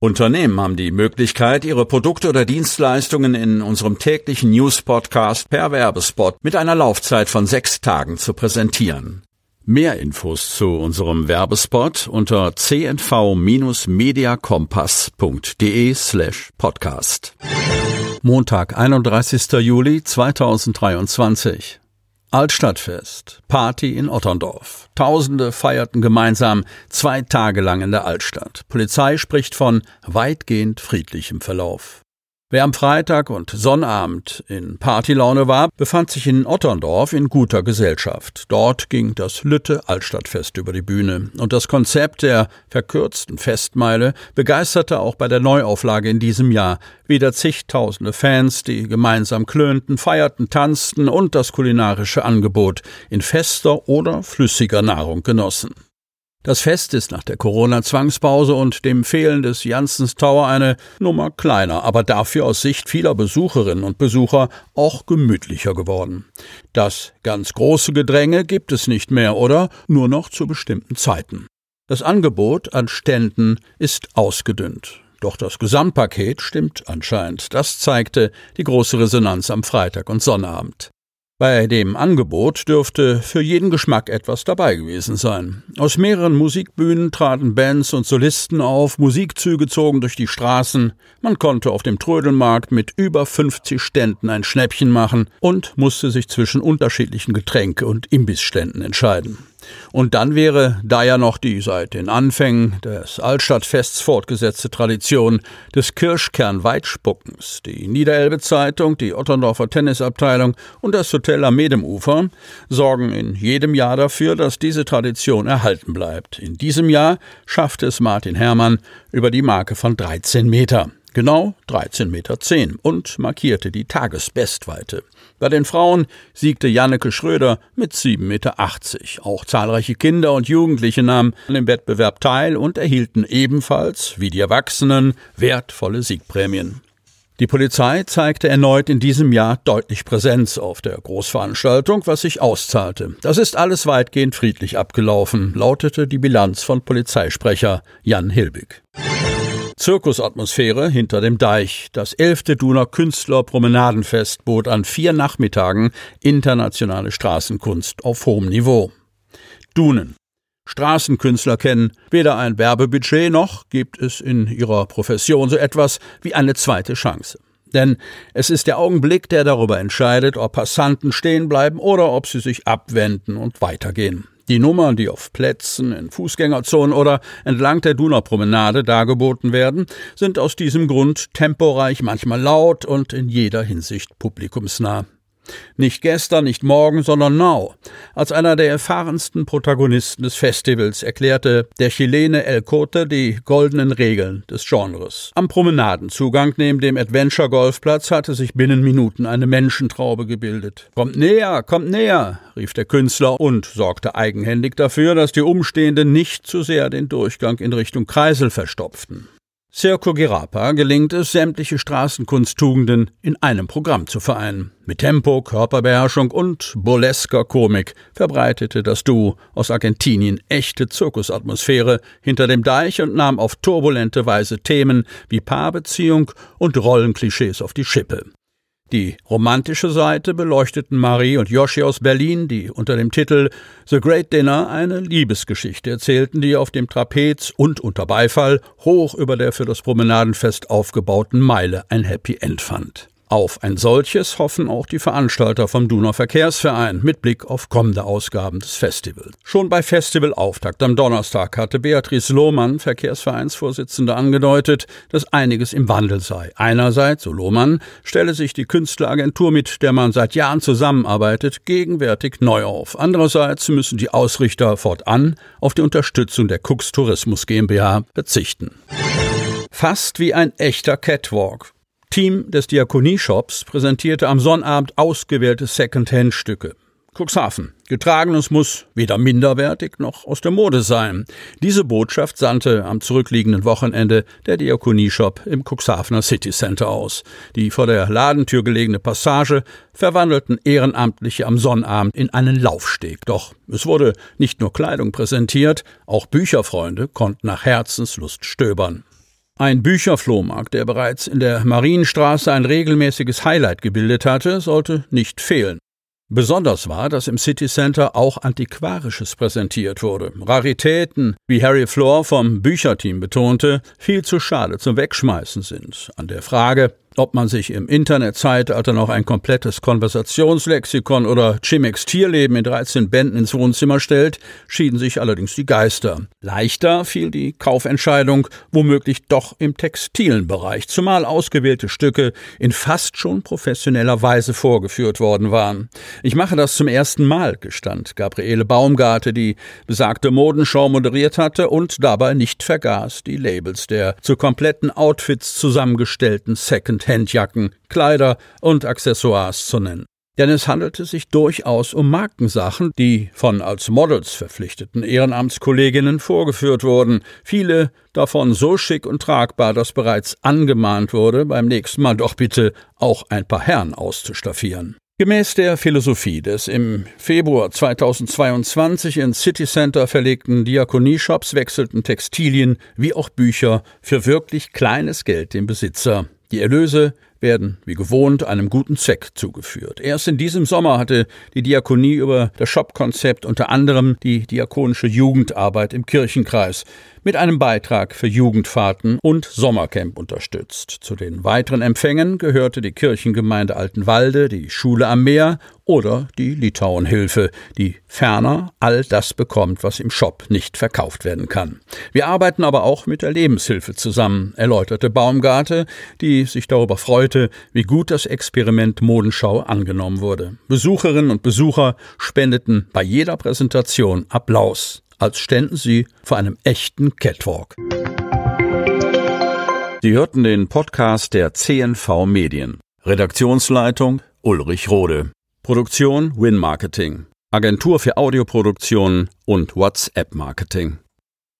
Unternehmen haben die Möglichkeit, ihre Produkte oder Dienstleistungen in unserem täglichen News-Podcast per Werbespot mit einer Laufzeit von sechs Tagen zu präsentieren. Mehr Infos zu unserem Werbespot unter cnv-mediakompass.de slash podcast. Montag, 31. Juli 2023. Altstadtfest. Party in Otterndorf. Tausende feierten gemeinsam zwei Tage lang in der Altstadt. Polizei spricht von weitgehend friedlichem Verlauf. Wer am Freitag und Sonnabend in Partylaune war, befand sich in Otterndorf in guter Gesellschaft. Dort ging das Lütte Altstadtfest über die Bühne. Und das Konzept der verkürzten Festmeile begeisterte auch bei der Neuauflage in diesem Jahr. Wieder zigtausende Fans, die gemeinsam klönten, feierten, tanzten und das kulinarische Angebot in fester oder flüssiger Nahrung genossen. Das Fest ist nach der Corona-Zwangspause und dem Fehlen des Janssens Tower eine Nummer kleiner, aber dafür aus Sicht vieler Besucherinnen und Besucher auch gemütlicher geworden. Das ganz große Gedränge gibt es nicht mehr oder nur noch zu bestimmten Zeiten. Das Angebot an Ständen ist ausgedünnt. Doch das Gesamtpaket stimmt anscheinend. Das zeigte die große Resonanz am Freitag und Sonnabend. Bei dem Angebot dürfte für jeden Geschmack etwas dabei gewesen sein. Aus mehreren Musikbühnen traten Bands und Solisten auf, Musikzüge zogen durch die Straßen, man konnte auf dem Trödelmarkt mit über 50 Ständen ein Schnäppchen machen und musste sich zwischen unterschiedlichen Getränke- und Imbissständen entscheiden. Und dann wäre da ja noch die seit den Anfängen des Altstadtfests fortgesetzte Tradition des Kirschkernweitspuckens. Die Niederelbe Zeitung, die Otterndorfer Tennisabteilung und das Hotel am Medemufer sorgen in jedem Jahr dafür, dass diese Tradition erhalten bleibt. In diesem Jahr schaffte es Martin Herrmann über die Marke von 13 Meter. Genau 13,10 Meter und markierte die Tagesbestweite. Bei den Frauen siegte Janneke Schröder mit 7,80 Meter. Auch zahlreiche Kinder und Jugendliche nahmen an dem Wettbewerb teil und erhielten ebenfalls, wie die Erwachsenen, wertvolle Siegprämien. Die Polizei zeigte erneut in diesem Jahr deutlich Präsenz auf der Großveranstaltung, was sich auszahlte. Das ist alles weitgehend friedlich abgelaufen, lautete die Bilanz von Polizeisprecher Jan Hilbig. Zirkusatmosphäre hinter dem Deich. Das elfte Duner Künstler Promenadenfest bot an vier Nachmittagen internationale Straßenkunst auf hohem Niveau. Dunen. Straßenkünstler kennen weder ein Werbebudget noch gibt es in ihrer Profession so etwas wie eine zweite Chance. Denn es ist der Augenblick, der darüber entscheidet, ob Passanten stehen bleiben oder ob sie sich abwenden und weitergehen. Die Nummern, die auf Plätzen, in Fußgängerzonen oder entlang der Donaupromenade dargeboten werden, sind aus diesem Grund temporeich, manchmal laut und in jeder Hinsicht publikumsnah. Nicht gestern, nicht morgen, sondern now. Als einer der erfahrensten Protagonisten des Festivals erklärte der Chilene El Cote die goldenen Regeln des Genres. Am Promenadenzugang neben dem Adventure Golfplatz hatte sich binnen Minuten eine Menschentraube gebildet. Kommt näher, kommt näher, rief der Künstler und sorgte eigenhändig dafür, dass die Umstehenden nicht zu sehr den Durchgang in Richtung Kreisel verstopften. Circo Girapa gelingt es, sämtliche Straßenkunsttugenden in einem Programm zu vereinen. Mit Tempo, Körperbeherrschung und burlesker Komik verbreitete das Duo aus Argentinien echte Zirkusatmosphäre hinter dem Deich und nahm auf turbulente Weise Themen wie Paarbeziehung und Rollenklischees auf die Schippe. Die romantische Seite beleuchteten Marie und Yoshi aus Berlin, die unter dem Titel The Great Dinner eine Liebesgeschichte erzählten, die auf dem Trapez und unter Beifall hoch über der für das Promenadenfest aufgebauten Meile ein Happy End fand. Auf ein solches hoffen auch die Veranstalter vom Duner Verkehrsverein mit Blick auf kommende Ausgaben des Festivals. Schon bei Festivalauftakt am Donnerstag hatte Beatrice Lohmann, Verkehrsvereinsvorsitzende, angedeutet, dass einiges im Wandel sei. Einerseits, so Lohmann, stelle sich die Künstleragentur, mit der man seit Jahren zusammenarbeitet, gegenwärtig neu auf. Andererseits müssen die Ausrichter fortan auf die Unterstützung der Cooks Tourismus GmbH verzichten. Fast wie ein echter Catwalk. Team des Diakonieshops präsentierte am Sonnabend ausgewählte Second-Hand-Stücke. Cuxhaven. Getragenes muss weder minderwertig noch aus der Mode sein. Diese Botschaft sandte am zurückliegenden Wochenende der Diakonieshop im Cuxhavener City Center aus. Die vor der Ladentür gelegene Passage verwandelten Ehrenamtliche am Sonnabend in einen Laufsteg. Doch es wurde nicht nur Kleidung präsentiert, auch Bücherfreunde konnten nach Herzenslust stöbern. Ein Bücherflohmarkt, der bereits in der Marienstraße ein regelmäßiges Highlight gebildet hatte, sollte nicht fehlen. Besonders war, dass im City Center auch Antiquarisches präsentiert wurde. Raritäten, wie Harry Floor vom Bücherteam betonte, viel zu schade zum Wegschmeißen sind. An der Frage, ob man sich im Internetzeitalter noch ein komplettes Konversationslexikon oder Chimex Tierleben in 13 Bänden ins Wohnzimmer stellt, schieden sich allerdings die Geister. Leichter fiel die Kaufentscheidung womöglich doch im textilen Bereich, zumal ausgewählte Stücke in fast schon professioneller Weise vorgeführt worden waren. Ich mache das zum ersten Mal, gestand Gabriele Baumgarte, die besagte Modenschau moderiert hatte und dabei nicht vergaß, die Labels der zu kompletten Outfits zusammengestellten Second Handjacken, Kleider und Accessoires zu nennen. Denn es handelte sich durchaus um Markensachen, die von als Models verpflichteten Ehrenamtskolleginnen vorgeführt wurden, viele davon so schick und tragbar, dass bereits angemahnt wurde, beim nächsten Mal doch bitte auch ein paar Herren auszustaffieren. Gemäß der Philosophie des im Februar 2022 in City Center verlegten Diakonieshops wechselten Textilien wie auch Bücher für wirklich kleines Geld dem Besitzer. Die Erlöse werden, wie gewohnt, einem guten Zweck zugeführt. Erst in diesem Sommer hatte die Diakonie über das Shop-Konzept unter anderem die diakonische Jugendarbeit im Kirchenkreis mit einem Beitrag für Jugendfahrten und Sommercamp unterstützt. Zu den weiteren Empfängen gehörte die Kirchengemeinde Altenwalde, die Schule am Meer oder die Litauenhilfe, die ferner all das bekommt, was im Shop nicht verkauft werden kann. Wir arbeiten aber auch mit der Lebenshilfe zusammen, erläuterte Baumgarte, die sich darüber freute, wie gut das Experiment Modenschau angenommen wurde. Besucherinnen und Besucher spendeten bei jeder Präsentation Applaus als ständen sie vor einem echten Catwalk. Sie hörten den Podcast der CNV Medien. Redaktionsleitung Ulrich Rode. Produktion Win Marketing. Agentur für Audioproduktion und WhatsApp Marketing.